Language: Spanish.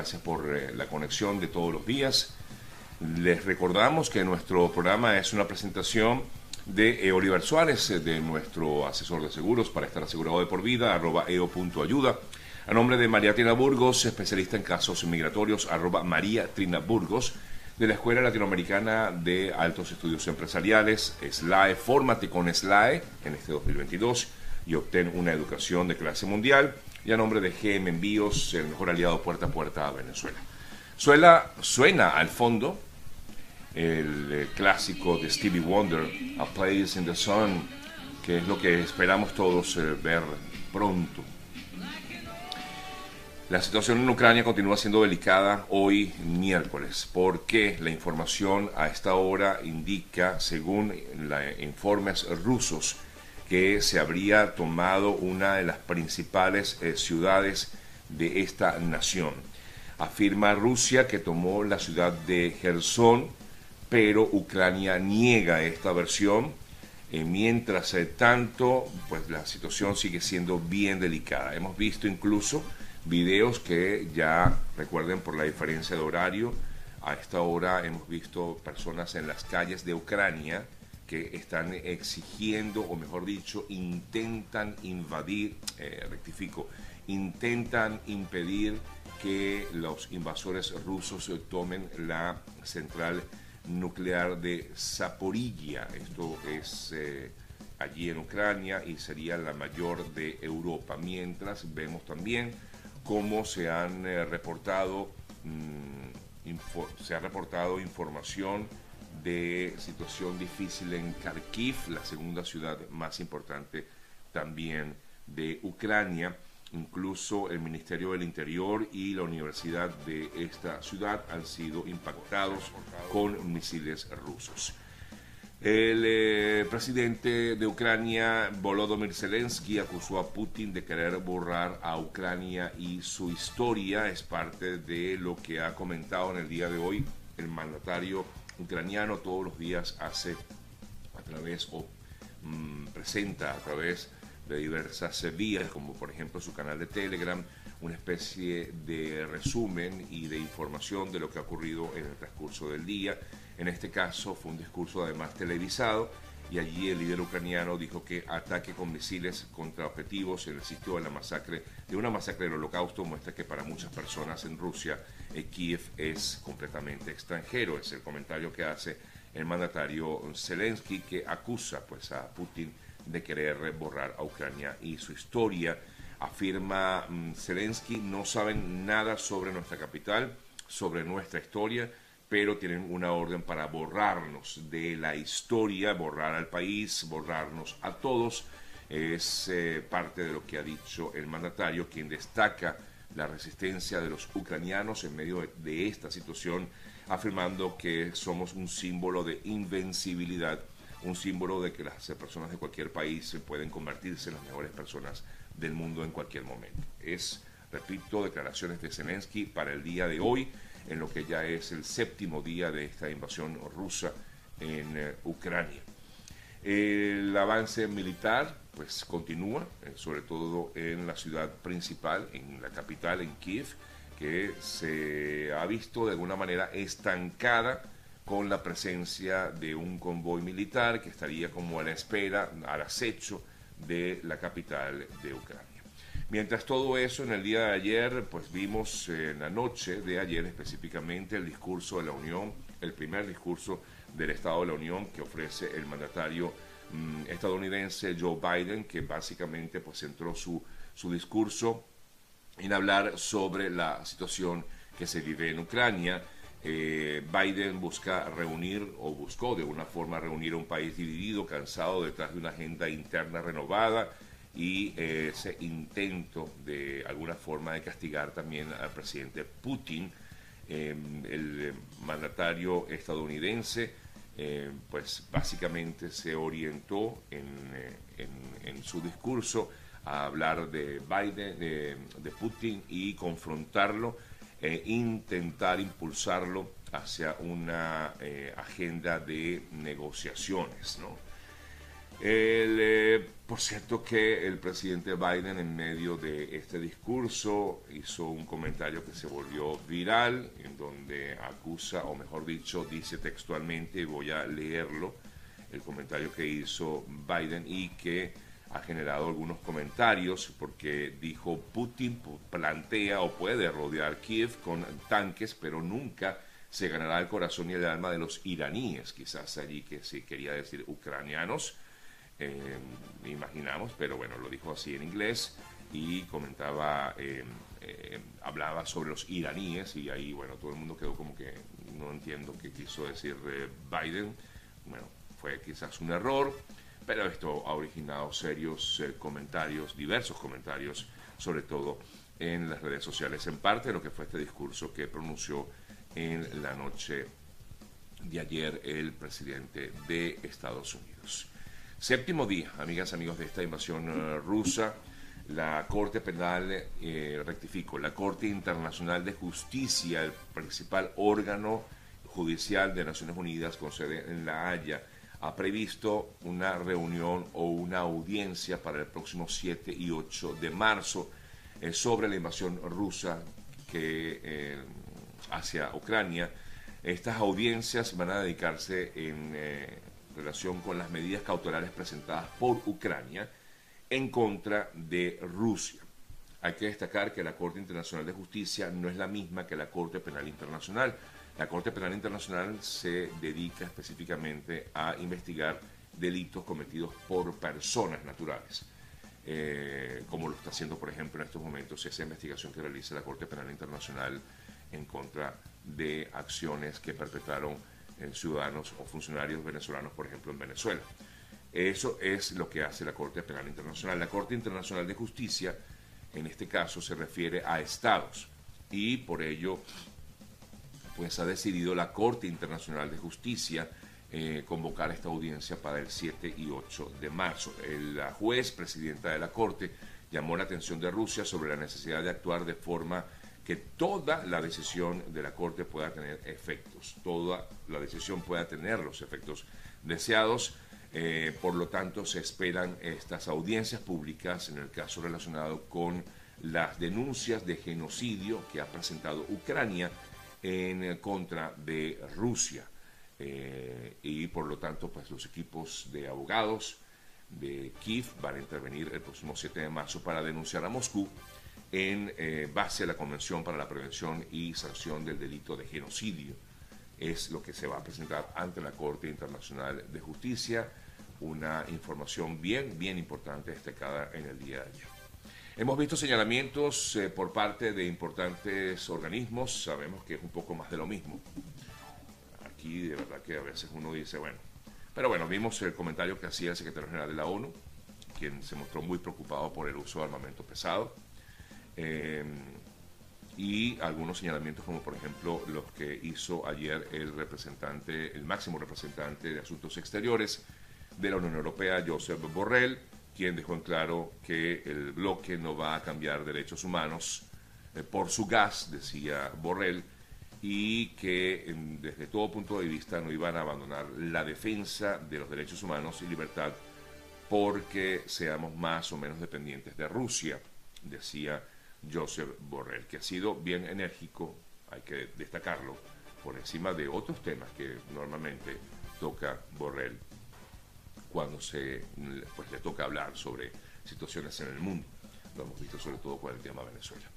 gracias por eh, la conexión de todos los días. Les recordamos que nuestro programa es una presentación de eh, Oliver Suárez, eh, de nuestro asesor de seguros para estar asegurado de por vida, arroba eo.ayuda. A nombre de María Trina Burgos, especialista en casos migratorios, arroba María Trina Burgos, de la Escuela Latinoamericana de Altos Estudios Empresariales, SLAE. Fórmate con SLAE en este 2022 y obtén una educación de clase mundial. Y a nombre de GM Envíos, el mejor aliado puerta a puerta a Venezuela. Suena, suena al fondo el eh, clásico de Stevie Wonder, A Place in the Sun, que es lo que esperamos todos eh, ver pronto. La situación en Ucrania continúa siendo delicada hoy miércoles porque la información a esta hora indica, según informes rusos, que se habría tomado una de las principales eh, ciudades de esta nación. Afirma Rusia que tomó la ciudad de Gerson, pero Ucrania niega esta versión. Eh, mientras eh, tanto, pues la situación sigue siendo bien delicada. Hemos visto incluso videos que ya, recuerden por la diferencia de horario, a esta hora hemos visto personas en las calles de Ucrania que están exigiendo, o mejor dicho, intentan invadir, eh, rectifico, intentan impedir que los invasores rusos tomen la central nuclear de Zaporilla. Esto es eh, allí en Ucrania y sería la mayor de Europa. Mientras vemos también cómo se han eh, reportado mm, se ha reportado información de situación difícil en Kharkiv, la segunda ciudad más importante también de Ucrania. Incluso el Ministerio del Interior y la Universidad de esta ciudad han sido impactados con misiles rusos. El eh, presidente de Ucrania, Volodymyr Zelensky, acusó a Putin de querer borrar a Ucrania y su historia. Es parte de lo que ha comentado en el día de hoy el mandatario ucraniano. Todos los días hace a través o mm, presenta a través de diversas vías, como por ejemplo su canal de Telegram, una especie de resumen y de información de lo que ha ocurrido en el transcurso del día en este caso fue un discurso además televisado y allí el líder ucraniano dijo que ataque con misiles contra objetivos en el sitio de la masacre, de una masacre del holocausto, muestra que para muchas personas en Rusia eh, Kiev es completamente extranjero. Es el comentario que hace el mandatario Zelensky que acusa pues a Putin de querer borrar a Ucrania y su historia. Afirma mm, Zelensky, no saben nada sobre nuestra capital, sobre nuestra historia pero tienen una orden para borrarnos de la historia, borrar al país, borrarnos a todos. Es eh, parte de lo que ha dicho el mandatario, quien destaca la resistencia de los ucranianos en medio de, esta situación, afirmando que somos un símbolo de invencibilidad, un símbolo de que las personas de cualquier país pueden convertirse en las mejores personas del mundo en cualquier momento. Es, repito, declaraciones de Zelensky para el día de hoy en lo que ya es el séptimo día de esta invasión rusa en eh, Ucrania. El avance militar pues continúa, eh, sobre todo en la ciudad principal, en la capital, en Kiev, que se ha visto de alguna manera estancada con la presencia de un convoy militar que estaría como a la espera, al acecho de la capital de Ucrania. Mientras todo eso, en el día de ayer, pues vimos en la noche de ayer específicamente el discurso de la Unión, el primer discurso del Estado de la Unión que ofrece el mandatario mm, estadounidense Joe Biden, que básicamente pues centró su, su discurso en hablar sobre la situación que se vive en Ucrania. Eh, Biden busca reunir o buscó de alguna forma reunir a un país dividido, cansado detrás de una agenda interna renovada y ese intento de alguna forma de castigar también al presidente Putin, em, el mandatario estadounidense, pues básicamente se orientó en, eh, en, su discurso a hablar de Biden, de, Putin y confrontarlo e intentar impulsarlo hacia una eh, agenda de negociaciones, ¿no? Eh, por cierto que el presidente Biden en medio de este discurso hizo un comentario que se volvió viral, en donde acusa, o mejor dicho, dice textualmente, voy a leerlo, el comentario que hizo Biden y que ha generado algunos comentarios porque dijo Putin plantea o puede rodear Kiev con tanques, pero nunca se ganará el corazón y el alma de los iraníes, quizás allí que se quería decir ucranianos eh, imaginamos, pero bueno, lo dijo así en inglés y comentaba, eh, eh, hablaba sobre los iraníes y ahí, bueno, todo el mundo quedó como que no entiendo qué quiso decir Biden. Bueno, fue quizás un error, pero esto ha originado serios comentarios, diversos comentarios, sobre todo en las redes sociales, en parte de lo que fue este discurso que pronunció en la noche de ayer el presidente de Estados Unidos. Séptimo día, amigas, amigos, de esta invasión eh, rusa. La Corte Penal, eh, rectifico, la Corte Internacional de Justicia, el principal órgano judicial de Naciones Unidas con sede en La Haya, ha previsto una reunión o una audiencia para el próximo 7 y 8 de marzo eh, sobre la invasión rusa que, hacia Ucrania. Estas audiencias van a dedicarse en relación con las medidas cautelares presentadas por Ucrania en contra de Rusia. Hay que destacar que la Corte Internacional de Justicia no es la misma que la Corte Penal Internacional. La Corte Penal Internacional se dedica específicamente a investigar delitos cometidos por personas naturales, eh, como lo está haciendo, por ejemplo, en estos momentos esa investigación que realiza la Corte Penal Internacional en contra de acciones que perpetraron ciudadanos o funcionarios venezolanos, por ejemplo, en Venezuela. Eso es lo que hace la Corte Penal Internacional. La Corte Internacional de Justicia, en este caso, se refiere a estados y por ello, pues ha decidido la Corte Internacional de Justicia eh, convocar esta audiencia para el 7 y 8 de marzo. La juez presidenta de la Corte llamó la atención de Rusia sobre la necesidad de actuar de forma que toda la decisión de la Corte pueda tener efectos, toda la decisión pueda tener los efectos deseados. Eh, por lo tanto, se esperan estas audiencias públicas en el caso relacionado con las denuncias de genocidio que ha presentado Ucrania en contra de Rusia. Eh, y por lo tanto, pues los equipos de abogados de Kiev van a intervenir el próximo 7 de marzo para denunciar a Moscú en eh, base a la Convención para la Prevención y Sanción del Delito de Genocidio. Es lo que se va a presentar ante la Corte Internacional de Justicia, una información bien, bien importante destacada en el día de ayer. Hemos visto señalamientos eh, por parte de importantes organismos, sabemos que es un poco más de lo mismo. Aquí de verdad que a veces uno dice, bueno, pero bueno, vimos el comentario que hacía el secretario general de la ONU, quien se mostró muy preocupado por el uso de armamento pesado eh, y algunos señalamientos como por ejemplo los que hizo ayer el representante, el máximo representante de Asuntos Exteriores de la Unión Europea, Josep Borrell, quien dejó en claro que el bloque no va a cambiar derechos humanos eh, por su gas, decía Borrell, y que desde todo punto de vista no iban a abandonar la defensa de los derechos humanos y libertad porque seamos más o menos dependientes de Rusia, decía Joseph Borrell, que ha sido bien enérgico, hay que destacarlo, por encima de otros temas que normalmente toca Borrell cuando se pues, le toca hablar sobre situaciones en el mundo. Lo hemos visto sobre todo con el tema Venezuela.